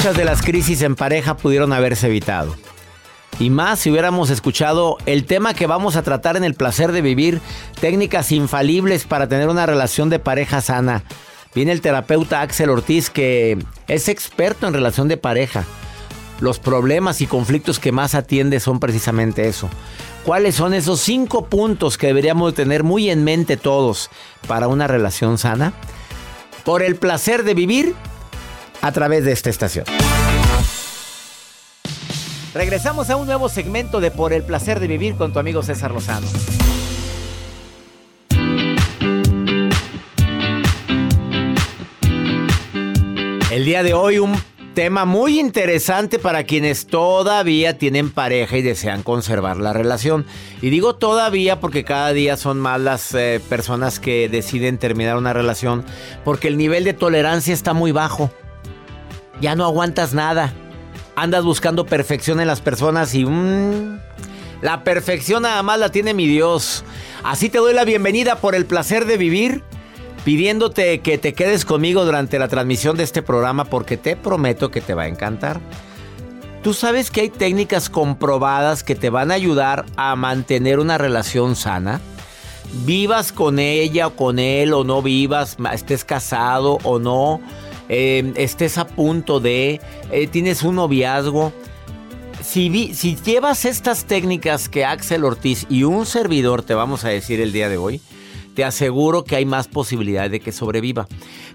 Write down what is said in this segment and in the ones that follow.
Muchas de las crisis en pareja pudieron haberse evitado. Y más si hubiéramos escuchado el tema que vamos a tratar en el placer de vivir, técnicas infalibles para tener una relación de pareja sana. Viene el terapeuta Axel Ortiz que es experto en relación de pareja. Los problemas y conflictos que más atiende son precisamente eso. ¿Cuáles son esos cinco puntos que deberíamos tener muy en mente todos para una relación sana? Por el placer de vivir a través de esta estación. Regresamos a un nuevo segmento de Por el placer de vivir con tu amigo César Lozano. El día de hoy un tema muy interesante para quienes todavía tienen pareja y desean conservar la relación. Y digo todavía porque cada día son más las eh, personas que deciden terminar una relación porque el nivel de tolerancia está muy bajo. Ya no aguantas nada. Andas buscando perfección en las personas y... mmm, la perfección nada más la tiene mi Dios. Así te doy la bienvenida por el placer de vivir, pidiéndote que te quedes conmigo durante la transmisión de este programa porque te prometo que te va a encantar. Tú sabes que hay técnicas comprobadas que te van a ayudar a mantener una relación sana. Vivas con ella o con él o no vivas, estés casado o no, eh, estés a punto de, eh, tienes un noviazgo. Si, si llevas estas técnicas que Axel Ortiz y un servidor te vamos a decir el día de hoy, te aseguro que hay más posibilidad de que sobreviva.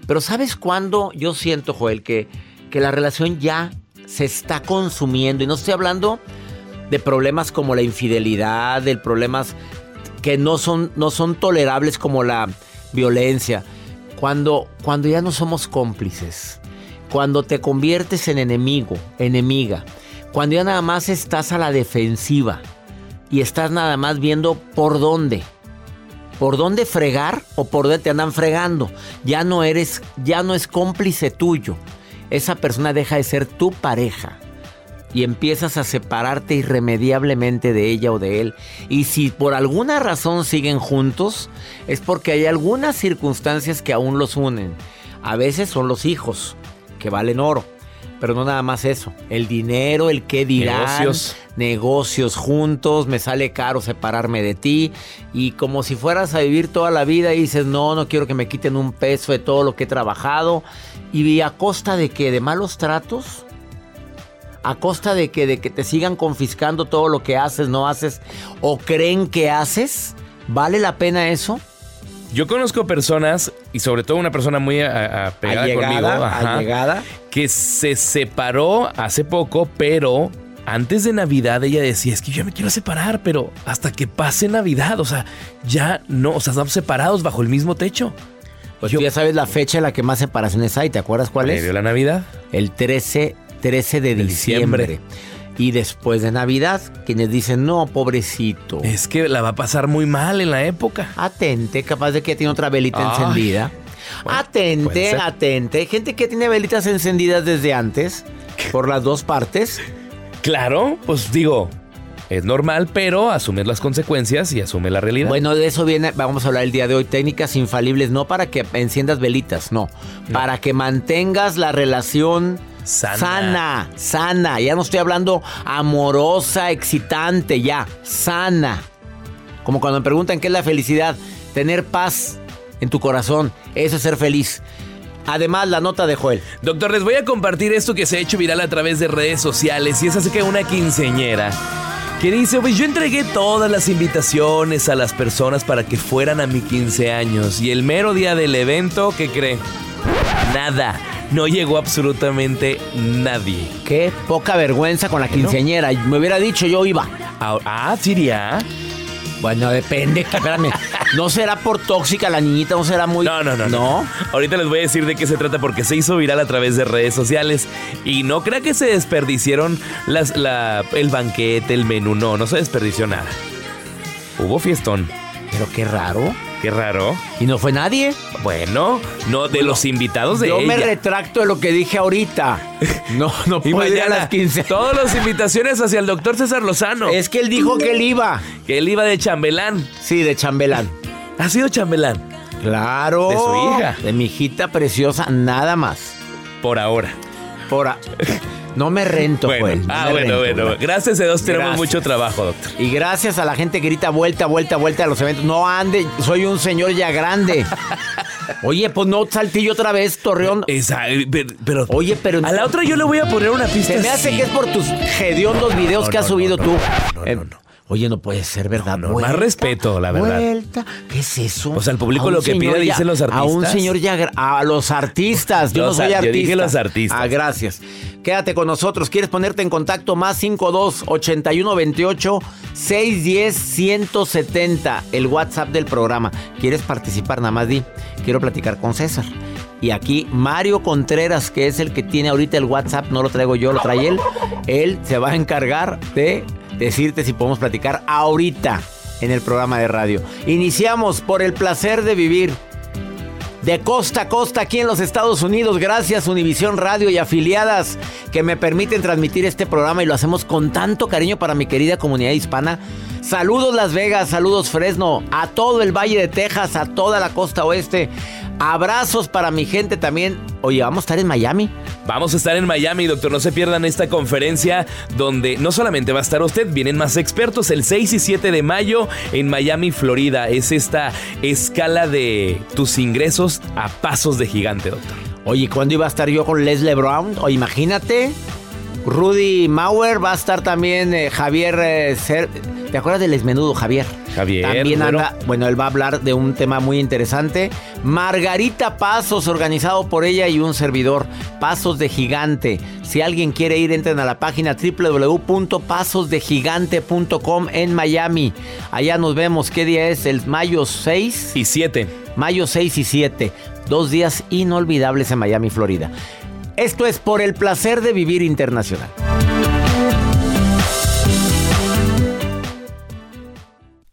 Pero ¿sabes cuándo yo siento, Joel, que, que la relación ya se está consumiendo? Y no estoy hablando de problemas como la infidelidad, de problemas que no son, no son tolerables como la violencia. Cuando, cuando ya no somos cómplices, cuando te conviertes en enemigo, enemiga, cuando ya nada más estás a la defensiva y estás nada más viendo por dónde, por dónde fregar o por dónde te andan fregando. Ya no eres, ya no es cómplice tuyo. Esa persona deja de ser tu pareja y empiezas a separarte irremediablemente de ella o de él. Y si por alguna razón siguen juntos, es porque hay algunas circunstancias que aún los unen. A veces son los hijos, que valen oro. Pero no nada más eso. El dinero, el qué dirán. Negocios. Negocios juntos, me sale caro separarme de ti. Y como si fueras a vivir toda la vida y dices, no, no quiero que me quiten un peso de todo lo que he trabajado. Y a costa de que de malos tratos, a costa de que, de que te sigan confiscando todo lo que haces, no haces o creen que haces, ¿vale la pena eso? Yo conozco personas, y sobre todo una persona muy a- a- pegada Allegada, conmigo, ajá, allegada. que se separó hace poco, pero antes de Navidad ella decía, es que yo me quiero separar, pero hasta que pase Navidad, o sea, ya no, o sea, estamos separados bajo el mismo techo. Pues tú ya sabes la fecha en la que más separaciones hay, ¿te acuerdas cuál es? ¿Previo la Navidad? El 13, 13 de, diciembre. diciembre. y después de Navidad, quienes dicen, no, pobrecito. Es que la va a pasar muy mal en la época. Atente, capaz de que tiene otra velita Ay. encendida. Bueno, atente, atente. Hay gente que tiene velitas encendidas desde antes, por las dos partes. Claro, pues digo, es normal, pero asume las consecuencias y asume la realidad. Bueno, de eso viene, vamos a hablar el día de hoy, técnicas infalibles, no para que enciendas velitas, no, para que mantengas la relación Sana. sana, sana. Ya no estoy hablando amorosa, excitante, ya, sana. Como cuando me preguntan qué es la felicidad, tener paz en tu corazón, eso es ser feliz. Además, la nota de Joel. Doctor, les voy a compartir esto que se ha hecho viral a través de redes sociales y es acerca de una quinceñera que dice, pues yo entregué todas las invitaciones a las personas para que fueran a mi 15 años y el mero día del evento, ¿qué cree? Nada, no llegó absolutamente nadie. Qué poca vergüenza con la quinceañera. Me hubiera dicho yo iba. Ah, ah, Siria. Bueno, depende, espérame. ¿No será por tóxica la niñita? ¿No será muy...? No, no, no, no. Ahorita les voy a decir de qué se trata porque se hizo viral a través de redes sociales. Y no crea que se desperdiciaron las, la- el banquete, el menú. No, no se desperdició nada. Hubo fiestón. Pero qué raro. Qué raro. Y no fue nadie. Bueno, no de los invitados de Yo me retracto de lo que dije ahorita. No, no y puedo ir a mañana, las 15. todas las invitaciones hacia el doctor César Lozano. Es que él dijo que él iba. Que él iba de chambelán. Sí, de chambelán. ¿Ha sido chambelán? Claro. De su hija. De mi hijita preciosa, nada más. Por ahora. Por a- No me rento, Bueno, no ah, bueno, rento, bueno. Gracias a Dios tenemos Gracias. mucho trabajo, doctor. Y gracias a la gente que grita vuelta, vuelta, vuelta a los eventos. No ande, soy un señor ya grande. Oye, pues no saltillo otra vez, Torreón. Esa, eh, pero, pero- Oye, pero a la otra yo le voy a poner una pista. se me hace que es por tus hediondos videos No, que has no, subido no, tú. no, no, Eh, no, no. Oye, no puede ser verdad. No, no, más respeto, la verdad. Vuelta. ¿Qué es eso? O sea, el público lo que pide, ya- dicen los A un artistas. señor ya. A los artistas. Yo Los no soy ar- yo artista. dije los artistas. Ah, gracias. Quédate con nosotros. ¿Quieres ponerte en contacto? Más 52 81 28 610 170. El WhatsApp del programa. ¿Quieres participar? Nada más di. Quiero platicar con César. Y aquí Mario Contreras, que es el que tiene ahorita el WhatsApp, no lo traigo yo, lo trae él. Él se va a encargar de decirte si podemos platicar ahorita en el programa de radio. Iniciamos por el placer de vivir. De costa a costa aquí en los Estados Unidos, gracias Univisión Radio y afiliadas que me permiten transmitir este programa y lo hacemos con tanto cariño para mi querida comunidad hispana. Saludos Las Vegas, saludos Fresno, a todo el Valle de Texas, a toda la costa oeste. Abrazos para mi gente también. Oye, vamos a estar en Miami. Vamos a estar en Miami, doctor. No se pierdan esta conferencia donde no solamente va a estar usted, vienen más expertos el 6 y 7 de mayo en Miami, Florida. Es esta escala de tus ingresos a pasos de gigante, doctor. Oye, ¿cuándo iba a estar yo con Leslie Brown? O imagínate, Rudy Mauer, va a estar también eh, Javier eh, Cer- ¿Te acuerdas del Esmenudo, Javier? Javier, También bueno. anda, bueno, él va a hablar de un tema muy interesante. Margarita Pasos, organizado por ella y un servidor. Pasos de Gigante. Si alguien quiere ir, entren a la página www.pasosdegigante.com en Miami. Allá nos vemos. ¿Qué día es? El mayo 6. Y 7. Mayo 6 y 7. Dos días inolvidables en Miami, Florida. Esto es por el placer de vivir internacional.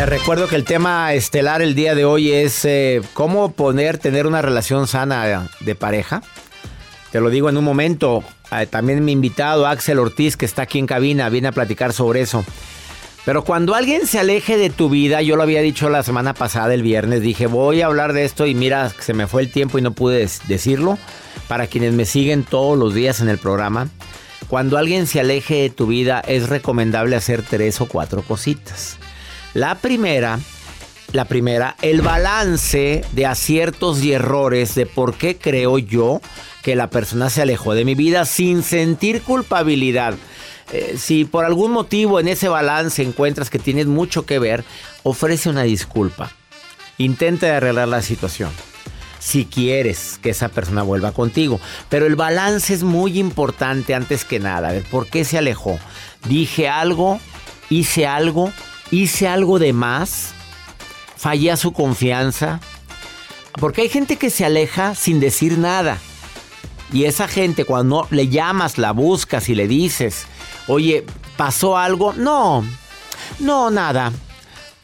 Te recuerdo que el tema estelar el día de hoy es eh, cómo poner, tener una relación sana de pareja. Te lo digo en un momento. Eh, también mi invitado, Axel Ortiz, que está aquí en cabina, viene a platicar sobre eso. Pero cuando alguien se aleje de tu vida, yo lo había dicho la semana pasada, el viernes, dije, voy a hablar de esto y mira, se me fue el tiempo y no pude decirlo. Para quienes me siguen todos los días en el programa, cuando alguien se aleje de tu vida es recomendable hacer tres o cuatro cositas. La primera, la primera, el balance de aciertos y errores de por qué creo yo que la persona se alejó de mi vida sin sentir culpabilidad. Eh, si por algún motivo en ese balance encuentras que tienes mucho que ver, ofrece una disculpa. Intenta arreglar la situación. Si quieres que esa persona vuelva contigo. Pero el balance es muy importante antes que nada. ¿Por qué se alejó? Dije algo, hice algo, hice algo de más, fallé a su confianza. Porque hay gente que se aleja sin decir nada. Y esa gente cuando le llamas, la buscas y le dices, Oye, ¿pasó algo? No, no, nada.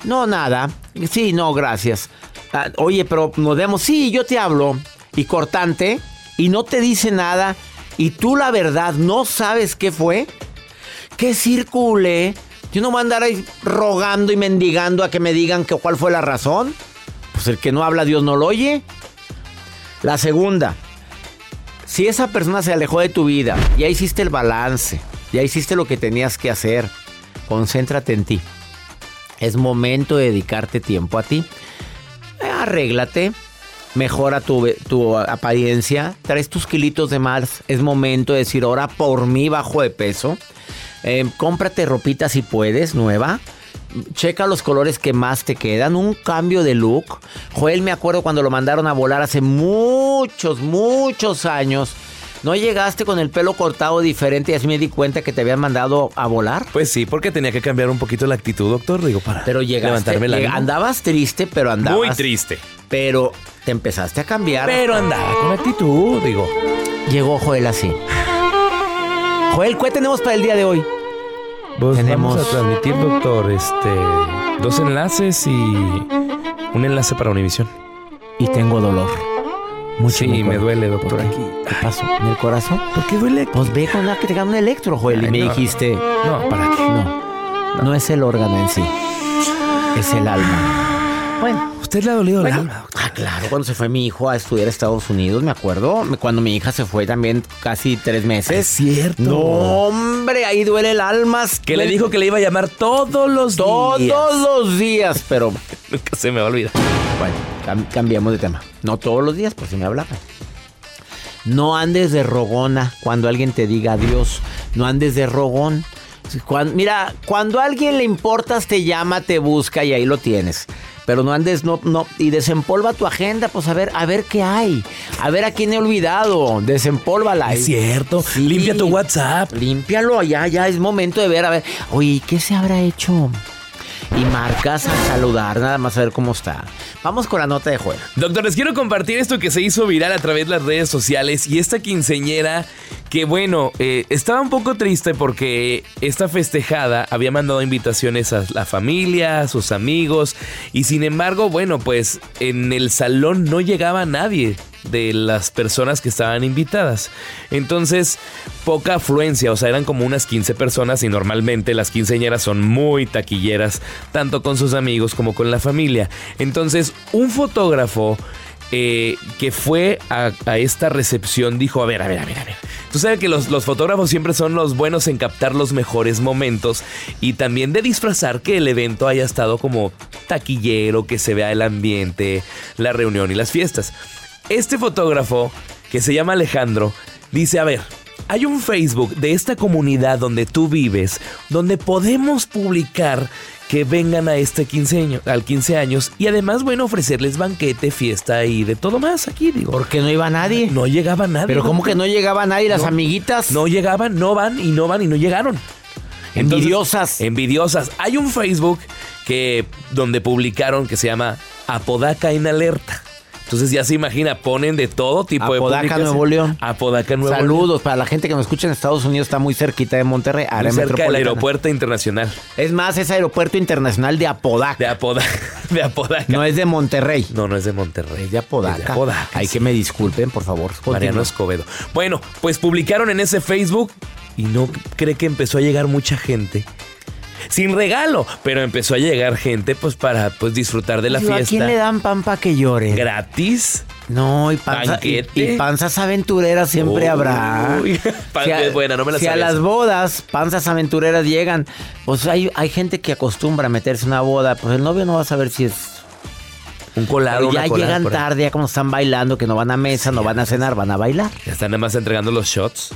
No, nada. Sí, no, gracias. Ah, oye, pero nos vemos. Sí, yo te hablo. Y cortante. Y no te dice nada. Y tú la verdad no sabes qué fue. Que circule. Yo no voy a andar ahí rogando y mendigando a que me digan que cuál fue la razón. Pues el que no habla, Dios no lo oye. La segunda. Si esa persona se alejó de tu vida, ya hiciste el balance ya hiciste lo que tenías que hacer. Concéntrate en ti. Es momento de dedicarte tiempo a ti. Arréglate. Mejora tu, tu apariencia. Traes tus kilitos de más. Es momento de decir, ahora por mí bajo de peso. Eh, cómprate ropita si puedes, nueva. Checa los colores que más te quedan. Un cambio de look. Joel, me acuerdo cuando lo mandaron a volar hace muchos, muchos años ¿No llegaste con el pelo cortado diferente y así me di cuenta que te habían mandado a volar? Pues sí, porque tenía que cambiar un poquito la actitud, doctor, digo, para pero llegaste, levantarme la Andabas triste, pero andabas... Muy triste. Pero te empezaste a cambiar. Pero andaba con actitud, digo. Llegó Joel así. Joel, ¿qué tenemos para el día de hoy? Pues tenemos... vamos a transmitir, doctor, este... Dos enlaces y un enlace para Univisión. Y tengo dolor. Mucho sí, me duele, doctor. aquí. ¿Qué pasó? ¿En el corazón? ¿Por qué duele? Pues ve con la que te haga un electro, Joel. y me dijiste. No, ¿para qué? No, no. es el órgano en sí. Es el alma. Bueno. ¿Usted le ha dolido el alma? Claro. Cuando se fue mi hijo a estudiar a Estados Unidos, me acuerdo. Cuando mi hija se fue también casi tres meses. Es cierto. No, hombre, ahí duele el alma. Que le dijo que le iba a llamar todos los días. Todos los días, pero... Nunca se me va a olvidar. Bueno cambiamos de tema. No todos los días, pues si me hablaban. No andes de rogona cuando alguien te diga adiós. No andes de rogón. mira, cuando a alguien le importas, te llama, te busca y ahí lo tienes. Pero no andes, no, no, y desempolva tu agenda, pues a ver, a ver qué hay. A ver a quién he olvidado. Desempólvala. Es cierto. Limpia tu WhatsApp. Límpialo allá, ya es momento de ver, a ver. Oye, ¿qué se habrá hecho? y marcas a saludar, nada más a ver cómo está. Vamos con la nota de juego. Doctor, les quiero compartir esto que se hizo viral a través de las redes sociales y esta quinceñera que bueno, eh, estaba un poco triste porque esta festejada había mandado invitaciones a la familia, a sus amigos y sin embargo, bueno, pues en el salón no llegaba nadie de las personas que estaban invitadas. Entonces, poca afluencia, o sea, eran como unas 15 personas y normalmente las quinceañeras son muy taquilleras, tanto con sus amigos como con la familia. Entonces, un fotógrafo eh, que fue a, esta recepción dijo, a ver, a ver, a ver, a ver. Tú sabes que los, los, fotógrafos siempre son los buenos en captar los mejores momentos y también de disfrazar que el evento haya estado como taquillero, que se vea el ambiente, la reunión y las fiestas. Este fotógrafo, que se llama Alejandro, dice, a ver, hay un Facebook de esta comunidad donde tú vives, donde podemos publicar que vengan a este 15 años, al 15 años y además, bueno, ofrecerles banquete, fiesta y de todo más aquí, digo. Porque no iba nadie. No llegaba nadie. Pero ¿cómo que no llegaba nadie? Las amiguitas. No llegaban, no van y no van y no llegaron. envidiosas. Envidiosas. Hay un Facebook que donde publicaron que se llama Apodaca en alerta. Entonces ya se imagina, ponen de todo tipo de Apodaca, Nuevo León. Apodaca, Nuevo Saludos para la gente que nos escucha en Estados Unidos, está muy cerquita de Monterrey, área cerca del aeropuerto internacional. Es más, es aeropuerto internacional de Apodaca. De Apodaca. de Apodaca. No es de Monterrey. No, no es de Monterrey. Es de Apodaca. Es de Apodaca, Hay sí. que me disculpen, por favor. Mariano. Escobedo. Bueno, pues publicaron en ese Facebook y no cree que empezó a llegar mucha gente. Sin regalo, pero empezó a llegar gente pues para pues disfrutar de la Digo, ¿A fiesta. quién le dan pan para que llore? Gratis. No, y, panza- y, panzas aventureras siempre Uy, habrá. pan- Si a, buena, no me la si a las bodas, panzas aventureras llegan, pues hay, hay gente que acostumbra a meterse en una boda, pues el novio no va a saber si es... Un colado, Pero ya colada llegan tarde, ya como están bailando, que no van a mesa, no van a cenar, van a bailar. Ya están nada más entregando los shots.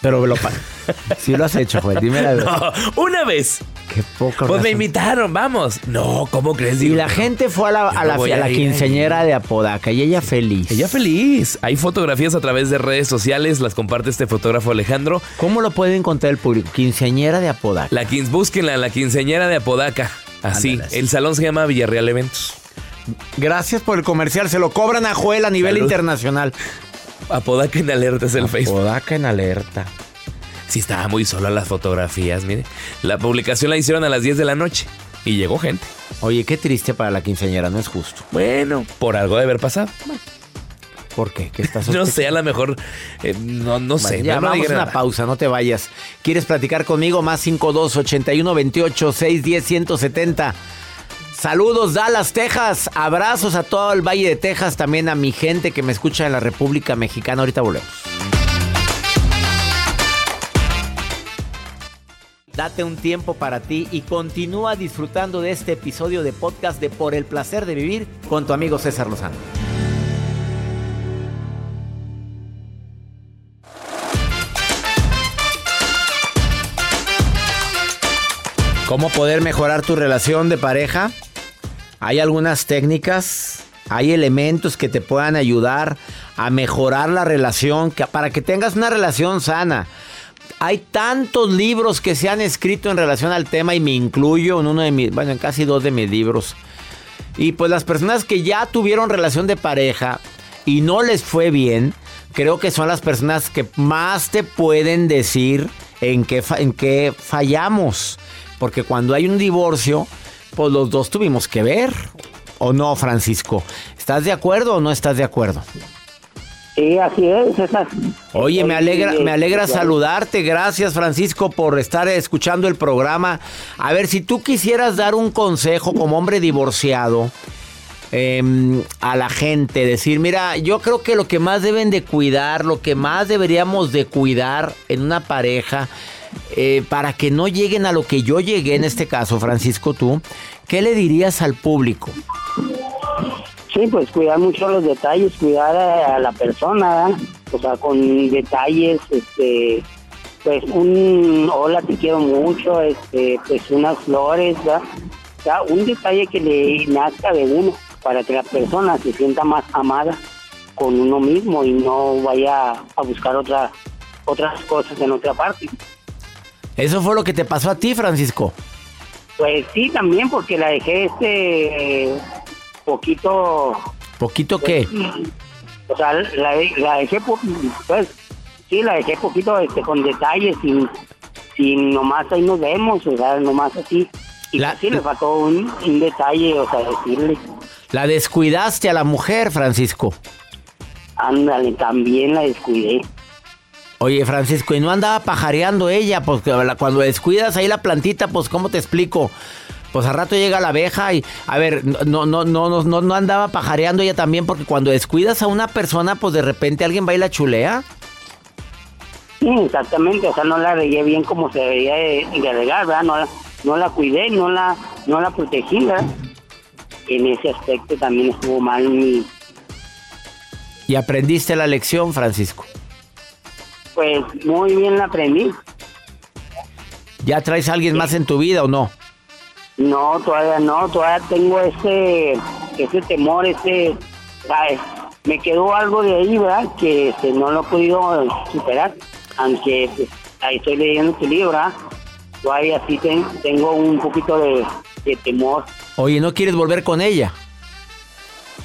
Pero lo sí lo has hecho, Joel, dime la verdad. No, una vez. Qué poco. Pues me invitaron, vamos. No, ¿cómo crees? Y la gente fue a la, a la, a a la ir quinceñera de Apodaca y ella feliz. Ella feliz. Hay fotografías a través de redes sociales, las comparte este fotógrafo Alejandro. ¿Cómo lo puede encontrar el público? Quinceañera de Apodaca. La quin- búsquenla, la quinceañera de Apodaca. Así. El salón se llama Villarreal Eventos. Gracias por el comercial. Se lo cobran a Joel a nivel Salud. internacional. Apodaca en alerta es el Facebook. Apodaca en alerta. Sí, estaba muy sola las fotografías, mire. La publicación la hicieron a las 10 de la noche y llegó gente. Oye, qué triste para la quinceañera, no es justo. Bueno, por algo de haber pasado. ¿Por qué? ¿Qué estás No sé, a lo mejor. eh, no, no sé. Ya no, vamos a una nada. pausa, no te vayas. ¿Quieres platicar conmigo? Más 52 81 28 610 170. Saludos, Dallas, Texas. Abrazos a todo el Valle de Texas, también a mi gente que me escucha en la República Mexicana. Ahorita volvemos. Date un tiempo para ti y continúa disfrutando de este episodio de podcast de Por el placer de vivir con tu amigo César Lozano. ¿Cómo poder mejorar tu relación de pareja? Hay algunas técnicas, hay elementos que te puedan ayudar a mejorar la relación que- para que tengas una relación sana. Hay tantos libros que se han escrito en relación al tema y me incluyo en uno de mis, bueno, en casi dos de mis libros. Y pues las personas que ya tuvieron relación de pareja y no les fue bien, creo que son las personas que más te pueden decir en qué, en qué fallamos. Porque cuando hay un divorcio, pues los dos tuvimos que ver. ¿O no, Francisco? ¿Estás de acuerdo o no estás de acuerdo? Sí, así es. Oye, me alegra, me alegra saludarte. Gracias, Francisco, por estar escuchando el programa. A ver, si tú quisieras dar un consejo como hombre divorciado em, a la gente, decir, mira, yo creo que lo que más deben de cuidar, lo que más deberíamos de cuidar en una pareja, eh, para que no lleguen a lo que yo llegué en este caso, Francisco, tú, ¿qué le dirías al público? Sí, pues cuidar mucho los detalles, cuidar a, la persona, ¿verdad? o sea, con detalles, este, pues un hola, te quiero mucho, este, pues unas flores, ¿verdad? Un detalle que le nazca de uno para que la persona se sienta más amada con uno mismo y no vaya a buscar otra, otras cosas en otra parte. Eso fue lo que te pasó a ti, Francisco. Pues sí, también porque la dejé este poquito ¿Poquito qué? O sea, la, la dejé, pues, sí, la dejé poquito este, con detalles, sin, sin nomás ahí nos vemos, o sea, nomás así. Y La- pues sí, le faltó un, un detalle, o sea, decirle, La descuidaste a la mujer, Francisco. ándale, también la descuidé. Oye, Francisco, y no andaba pajareando ella, pues cuando descuidas ahí la plantita, pues ¿cómo te explico? Pues al rato llega la abeja y, a ver, no, no, no, no, no, andaba pajareando ella también, porque cuando descuidas a una persona, pues de repente alguien va y la chulea. Sí, exactamente, o sea, no la regué bien como se debería de, de regar, ¿verdad? No la, no la cuidé, no la, no la protegí, ¿verdad? En ese aspecto también estuvo mal mi, Y aprendiste la lección, Francisco. Pues muy bien la aprendí. ¿Ya traes a alguien más en tu vida o no? No, todavía no, todavía tengo ese, ese temor, ese, me quedó algo de ahí, ¿verdad? Que este, no lo he podido superar, aunque pues, ahí estoy leyendo tu libro, ¿verdad? Todavía sí ten- tengo un poquito de, de temor. Oye, ¿no quieres volver con ella?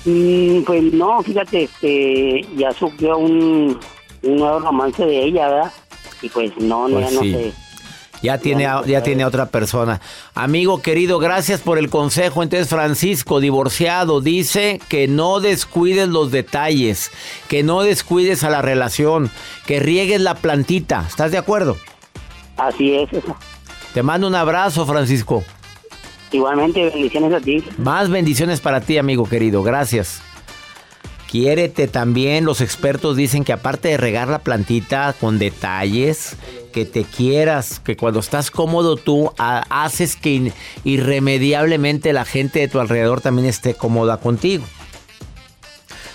Mm, pues no, fíjate, este, ya sufrió un, un nuevo romance de ella, ¿verdad? Y pues no, no, Pues ya no sé. Ya tiene, a- ya tiene otra persona. Amigo querido, gracias por el consejo. Entonces, Francisco, divorciado, dice que no descuides los detalles, que no descuides a la relación, que riegues la plantita. ¿Estás de acuerdo? Así es. eso. Te mando un abrazo, Francisco. Igualmente, bendiciones a ti. Más bendiciones para ti, amigo querido. Gracias. Quiérete también. Los expertos dicen que aparte de regar la plantita con detalles, que te quieras, que cuando estás cómodo tú ha- haces que irremediablemente la gente de tu alrededor también esté cómoda contigo.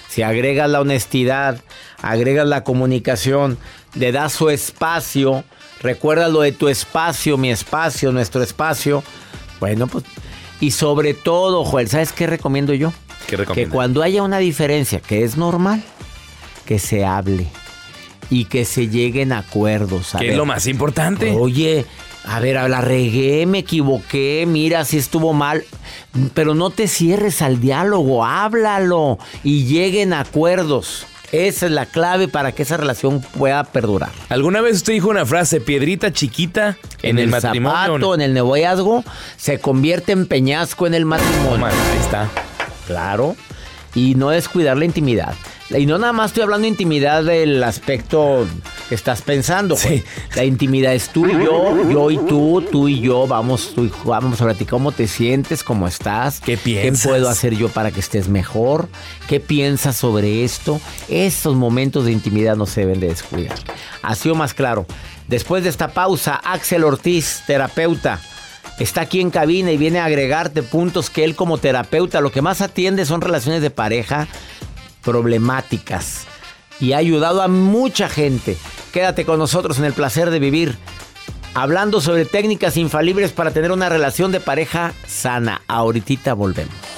Si agregas la honestidad, agregas la comunicación, le das su espacio, recuerda lo de tu espacio, mi espacio, nuestro espacio. Bueno, pues. Y sobre todo, Joel, ¿sabes qué recomiendo yo? ¿Qué Que cuando haya una diferencia, que es normal, que se hable y que se lleguen a acuerdos. a ¿Qué es lo más importante? Oye, a ver, la regué, me equivoqué, mira si estuvo mal, pero no te cierres al diálogo, háblalo y lleguen a acuerdos. Esa es la clave para que esa relación pueda perdurar. ¿Alguna vez usted dijo una frase, piedrita chiquita, en, el, matrimonio? zapato, en el noviazgo, se convierte en peñasco en el matrimonio. Ahí está. Claro. Y no descuidar la intimidad. Y no nada más estoy hablando de intimidad del aspecto que estás pensando. Sí. La intimidad es tú y yo, yo y tú, tú y yo. Vamos, tú y vamos a ver cómo te sientes, cómo estás. ¿Qué piensas? ¿Qué puedo hacer yo para que estés mejor? ¿Qué piensas sobre esto? Estos momentos de intimidad no se deben de descuidar. Ha sido más claro. Después de esta pausa, Axel Ortiz, terapeuta. Está aquí en cabina y viene a agregarte puntos que él como terapeuta lo que más atiende son relaciones de pareja problemáticas y ha ayudado a mucha gente. Quédate con nosotros en el placer de vivir, hablando sobre técnicas infalibles para tener una relación de pareja sana. Ahorita volvemos.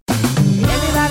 Everybody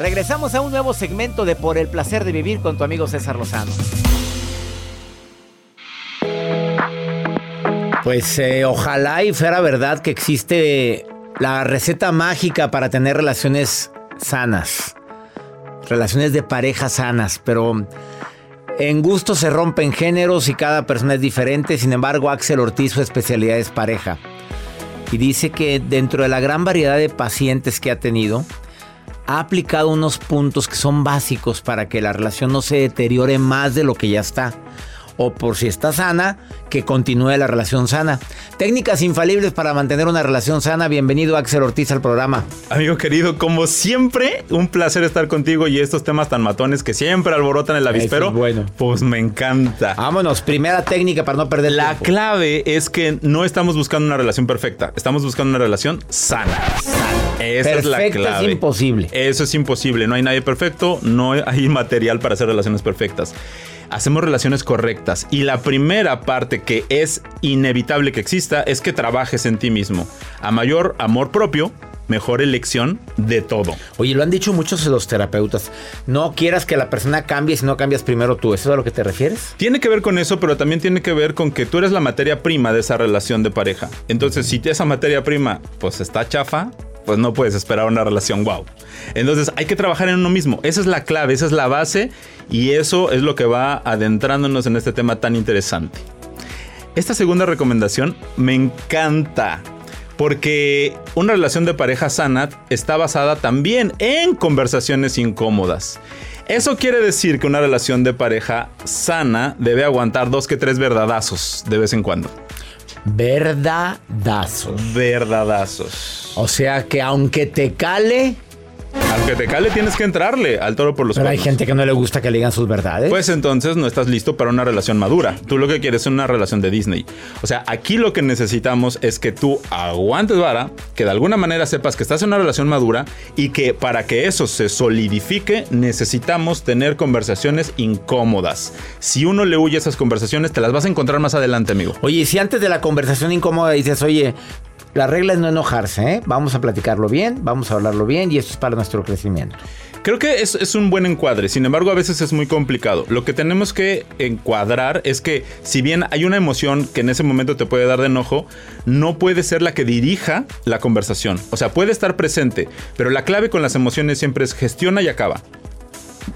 Regresamos a un nuevo segmento de Por el placer de vivir con tu amigo César Lozano. Pues eh, ojalá y fuera verdad que existe la receta mágica para tener relaciones sanas. Relaciones de pareja sanas, pero en gusto se rompen géneros y cada persona es diferente. Sin embargo, Axel Ortiz su especialidad es pareja. Y dice que dentro de la gran variedad de pacientes que ha tenido, ha aplicado unos puntos que son básicos para que la relación no se deteriore más de lo que ya está. O por si está sana, que continúe la relación sana. Técnicas infalibles para mantener una relación sana. Bienvenido Axel Ortiz al programa. Amigo querido, como siempre, un placer estar contigo y estos temas tan matones que siempre alborotan el avispero. Bueno. Pues me encanta. Vámonos, primera técnica para no perder La tiempo. clave es que no estamos buscando una relación perfecta, estamos buscando una relación sana. Esa es la Perfecta es clave. imposible. Eso es imposible. No hay nadie perfecto, no hay material para hacer relaciones perfectas. Hacemos relaciones correctas. Y la primera parte que es inevitable que exista es que trabajes en ti mismo. A mayor amor propio, mejor elección de todo. Oye, lo han dicho muchos los terapeutas. No quieras que la persona cambie si no cambias primero tú. ¿Eso es a lo que te refieres? Tiene que ver con eso, pero también tiene que ver con que tú eres la materia prima de esa relación de pareja. Entonces, si esa materia prima pues está chafa, pues no puedes esperar una relación wow. Entonces, hay que trabajar en uno mismo. Esa es la clave, esa es la base y eso es lo que va adentrándonos en este tema tan interesante. Esta segunda recomendación me encanta. Porque una relación de pareja sana está basada también en conversaciones incómodas. Eso quiere decir que una relación de pareja sana debe aguantar dos que tres verdadazos de vez en cuando. Verdadazos. Verdadazos. O sea que aunque te cale, Aunque te cale, tienes que entrarle al toro por los pero hay gente que no le gusta que le digan sus verdades. Pues entonces no estás listo para una relación madura. Tú lo que quieres es una relación de Disney. O sea, aquí lo que necesitamos es que tú aguantes vara, que de alguna manera sepas que estás en una relación madura y que para que eso se solidifique necesitamos tener conversaciones incómodas. Si uno le huye a esas conversaciones, te las vas a encontrar más adelante, amigo. Oye, y si antes de la conversación incómoda dices, oye, la regla es no enojarse, ¿eh? Vamos a platicarlo bien, vamos a hablarlo bien y esto es para nuestro crecimiento. Creo que es, es un buen encuadre, sin embargo a veces es muy complicado. Lo que tenemos que encuadrar es que si bien hay una emoción que en ese momento te puede dar de enojo, no puede ser la que dirija la conversación. O sea, puede estar presente, pero la clave con las emociones siempre es gestiona y acaba.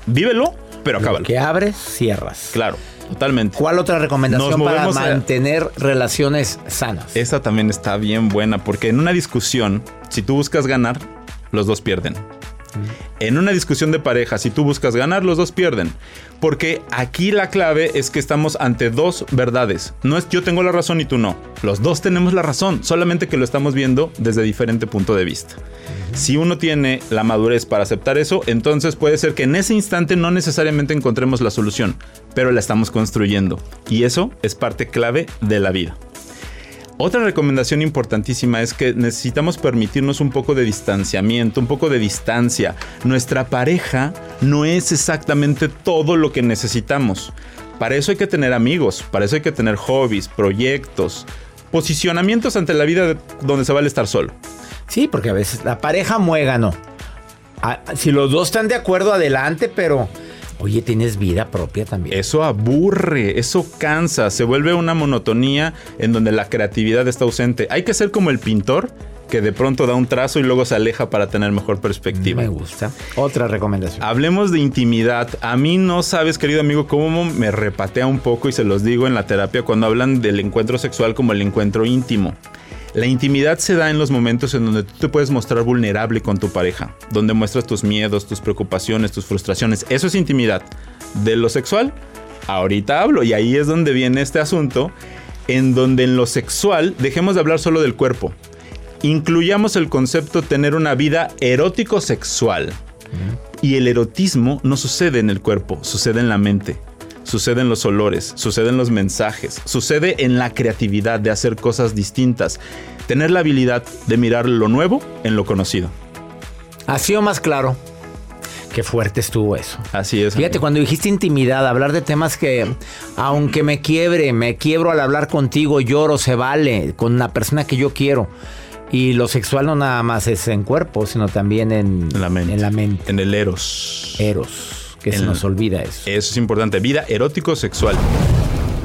Vívelo, pero acábalo. Que abres, cierras. Claro, totalmente. ¿Cuál otra recomendación para a- mantener relaciones sanas? Esa también está bien buena, porque en una discusión, si tú buscas ganar, los dos pierden. En una discusión de pareja, si tú buscas ganar, los dos pierden. Porque aquí la clave es que estamos ante dos verdades. No es yo tengo la razón y tú no. Los dos tenemos la razón, solamente que lo estamos viendo desde diferente punto de vista. Si uno tiene la madurez para aceptar eso, entonces puede ser que en ese instante no necesariamente encontremos la solución, pero la estamos construyendo. Y eso es parte clave de la vida. Otra recomendación importantísima es que necesitamos permitirnos un poco de distanciamiento, un poco de distancia. Nuestra pareja no es exactamente todo lo que necesitamos. Para eso hay que tener amigos, para eso hay que tener hobbies, proyectos, posicionamientos ante la vida de- donde se vale estar solo. Sí, porque a veces la pareja muégano. Ah, Si los dos están de acuerdo, adelante, pero oye, tienes vida propia también. Eso aburre, eso cansa, se vuelve una monotonía en donde la creatividad está ausente. Hay que ser como el pintor que de pronto da un trazo y luego se aleja para tener mejor perspectiva. Me gusta. Otra recomendación. Hablemos de intimidad. A mí no sabes, querido amigo, cómo me repatea un poco y se los digo en la terapia cuando hablan del encuentro sexual como el encuentro íntimo. La intimidad se da en los momentos en donde tú te puedes mostrar vulnerable con tu pareja, donde muestras tus miedos, tus preocupaciones, tus frustraciones. Eso es intimidad. De lo sexual, ahorita hablo y ahí es donde viene este asunto, en donde en lo sexual dejemos de hablar solo del cuerpo. Incluyamos el concepto tener una vida erótico-sexual. Y el erotismo no sucede en el cuerpo, sucede en la mente. Sucede en los olores, sucede en los mensajes, sucede en la creatividad de hacer cosas distintas. Tener la habilidad de mirar lo nuevo en lo conocido. Ha sido más claro. Qué fuerte estuvo eso. Así es. Fíjate, amigo. cuando dijiste intimidad, hablar de temas que, aunque me quiebre, me quiebro al hablar contigo, lloro, se vale, con la persona que yo quiero. Y lo sexual no nada más es en cuerpo, sino también en, En la mente. En la mente. En el eros. Eros, que se nos olvida eso. Eso es importante. Vida erótico-sexual.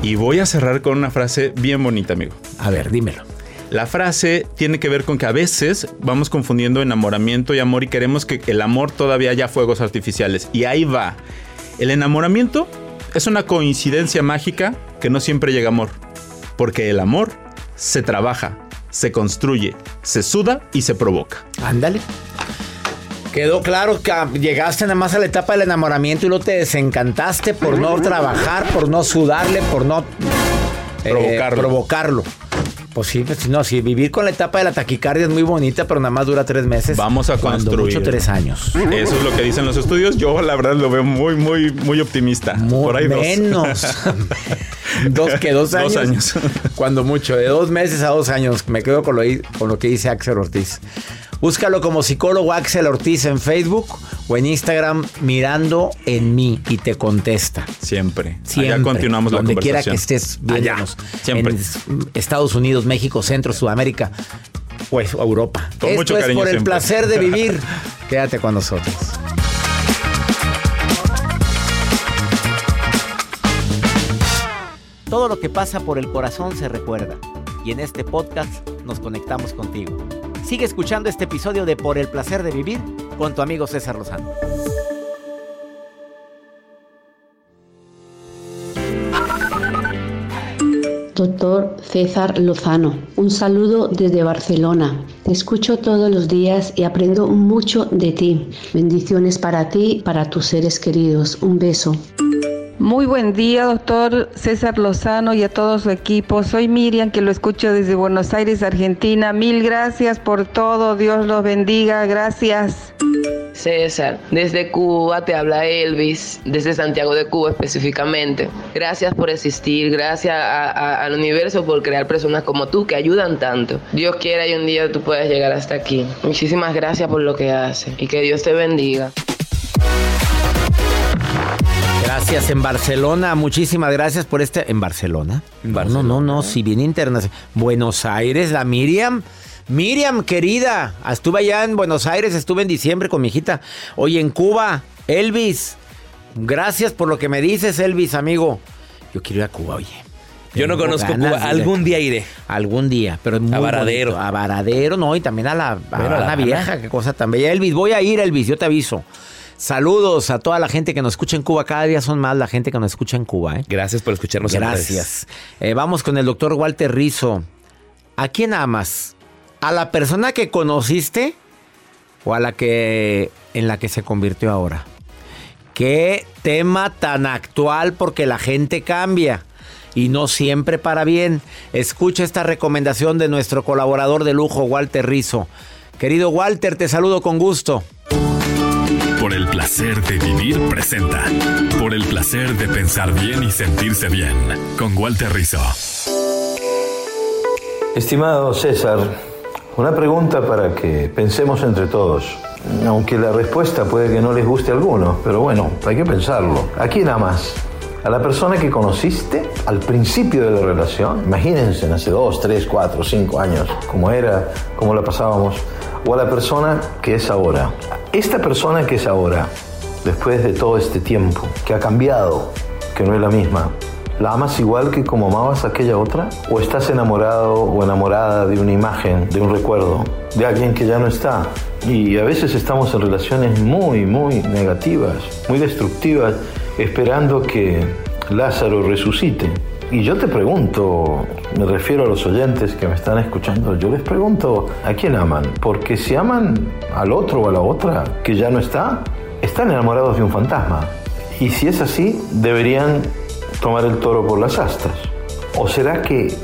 Y voy a cerrar con una frase bien bonita, amigo. A ver, dímelo. La frase tiene que ver con que a veces vamos confundiendo enamoramiento y amor y queremos que el amor todavía haya fuegos artificiales. Y ahí va. El enamoramiento es una coincidencia mágica que no siempre llega amor. Porque el amor se trabaja, se construye, se suda y se provoca. Ándale. Quedó claro que llegaste nada más a la etapa del enamoramiento y luego te desencantaste por no trabajar, por no sudarle, por no eh, Provocarlo. provocarlo. Pues sí, pues no, sí, vivir con la etapa de la taquicardia es muy bonita, pero nada más dura tres meses. Vamos a Cuando construir. mucho tres años. Eso es lo que dicen los estudios. Yo la verdad lo veo muy, muy, muy optimista. Mu- Por ahí dos. menos. dos que dos Dos años. años. Cuando mucho, de dos meses a dos años. Me quedo con lo, con lo que dice Axel Ortiz. Búscalo como psicólogo Axel Ortiz en Facebook o en Instagram mirando en mí y te contesta. Siempre. Siempre. Allá continuamos donde la quiera conversación. que estés viéndonos. Allá. Siempre. En Estados Unidos, México, Centro, Sudamérica. Pues Europa. Con Esto mucho es cariño por el siempre. placer de vivir. Quédate con nosotros. Todo lo que pasa por el corazón se recuerda. Y en este podcast nos conectamos contigo. Sigue escuchando este episodio de Por el placer de vivir con tu amigo César Lozano. doctor César Lozano. Un saludo desde Barcelona. Te escucho todos los días y aprendo mucho de ti. Bendiciones para ti para tus seres queridos. Un beso. Muy buen día, doctor César Lozano y a todo su equipo. Soy Miriam, que lo escucho desde Buenos Aires, Argentina. Mil gracias por todo. Dios los bendiga. Gracias. César, desde Cuba te habla Elvis, desde Santiago de Cuba específicamente. Gracias por existir, gracias al universo por crear personas como tú que ayudan tanto. Dios quiera y un día tú puedas llegar hasta aquí. Muchísimas gracias por lo que haces y que Dios te bendiga. Gracias en Barcelona, muchísimas gracias por este. ¿En Barcelona? No, no, no, no, si bien internacional. Buenos Aires, la Miriam. Miriam, querida, estuve allá en Buenos Aires, estuve en diciembre con mi hijita. Oye, en Cuba, Elvis, gracias por lo que me dices, Elvis, amigo. Yo quiero ir a Cuba, oye. Yo no conozco Cuba. Algún día iré. Algún día, pero muy A Varadero. bonito. A Varadero, no, y también a la, a Bueno, a La la Habana. vieja, qué cosa tan bella. Elvis, voy a ir, Elvis, yo te aviso. Saludos a toda la gente que nos escucha en Cuba. Cada día son más la gente que nos escucha en Cuba, ¿eh? Gracias por escucharnos. Gracias. Eh, vamos con el doctor Walter Rizo. ¿A quién amas? ¿A la persona que conociste o a la que en la que se convirtió ahora? Qué tema tan actual porque la gente cambia y no siempre para bien. Escucha esta recomendación de nuestro colaborador de lujo, Walter Rizo. Querido Walter, te saludo con gusto. Por el placer de vivir presenta. Por el placer de pensar bien y sentirse bien. Con Walter Rizzo. Estimado César, una pregunta para que pensemos entre todos. Aunque la respuesta puede que no les guste a algunos, pero bueno, hay que pensarlo. ¿A quién amas? ¿A la persona que conociste al principio de la relación? Imagínense, hace dos, tres, cuatro, cinco años, cómo era, cómo la pasábamos. ¿O a la persona que es ahora? Esta persona que es ahora, después de todo este tiempo, que ha cambiado, que no es la misma, ¿La amas igual que como amabas a aquella otra? ¿O estás enamorado o enamorada de una imagen, de un recuerdo, de alguien que ya no está? Y a veces estamos en relaciones muy, muy negativas, muy destructivas, esperando que Lázaro resucite. Y yo te pregunto, me refiero a los oyentes que me están escuchando, yo les pregunto, ¿a quién aman? Porque si aman al otro o a la otra que ya no está, están enamorados de un fantasma. Y si es así, deberían tomar el toro por las astas. ¿O será que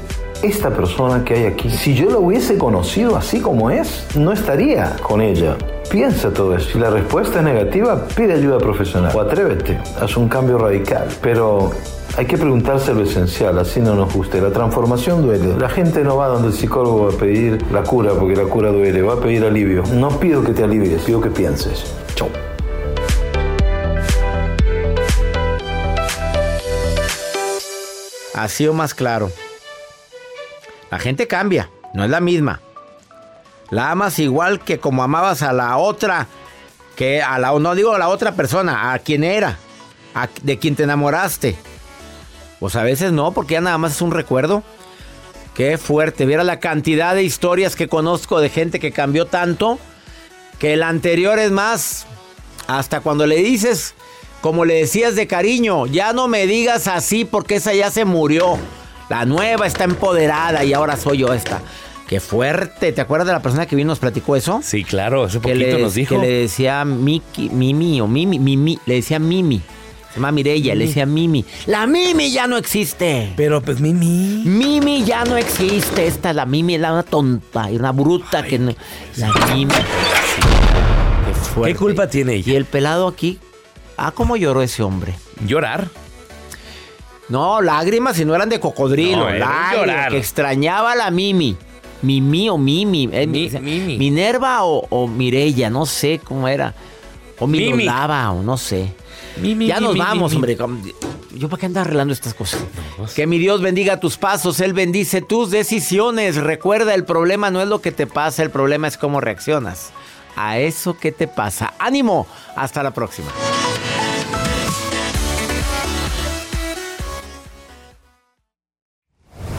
esta persona que hay aquí, si yo la hubiese conocido así como es, no estaría con ella? Piensa todo eso. Si la respuesta es negativa, pide ayuda profesional o atrévete, haz un cambio radical. Pero hay que preguntarse lo esencial, así no nos guste. La transformación duele. La gente no va donde el psicólogo a pedir la cura, porque la cura duele, va a pedir alivio. No pido que te alivies, pido que pienses. Chau. Así o más claro. La gente cambia, no es la misma. La amas igual que como amabas a la otra, que a la, no digo a la otra persona, a quien era, de quien te enamoraste. Pues a veces no, porque ya nada más es un recuerdo. Qué fuerte, viera la cantidad de historias que conozco de gente que cambió tanto, que el anterior es más, hasta cuando le dices, como le decías de cariño, ya no me digas así porque esa ya se murió. La nueva está empoderada y ahora soy yo esta. Qué fuerte. ¿Te acuerdas de la persona que vino y nos platicó eso? Sí, claro, hace que poquito le, nos dijo. Que le decía Miki, Mimi o Mimi, Mimi, le decía Mimi. Se llama Mireya, le decía Mimi. La Mimi ya no existe. Pero pues Mimi. Mimi ya no existe. Esta, la Mimi, era una tonta y una bruta que no. La Mimi. Qué fuerte. ¿Qué culpa tiene ella? Y el pelado aquí. Ah, cómo lloró ese hombre. ¿Llorar? No, lágrimas y no eran de cocodrilo. No, era lágrimas, llorar. que extrañaba a la Mimi. Mimi o Mimi. eh, Mi- mi- Mimi. Minerva o, o Mirella, no sé cómo era. O Mimi. Miroslava, o no sé. Ya nos vamos, hombre. Yo para qué ando arreglando estas cosas. Que mi Dios bendiga tus pasos, Él bendice tus decisiones. Recuerda, el problema no es lo que te pasa, el problema es cómo reaccionas a eso que te pasa. Ánimo, hasta la próxima.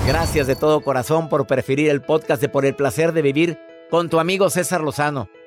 Gracias de todo corazón por preferir el podcast de Por el placer de vivir con tu amigo César Lozano.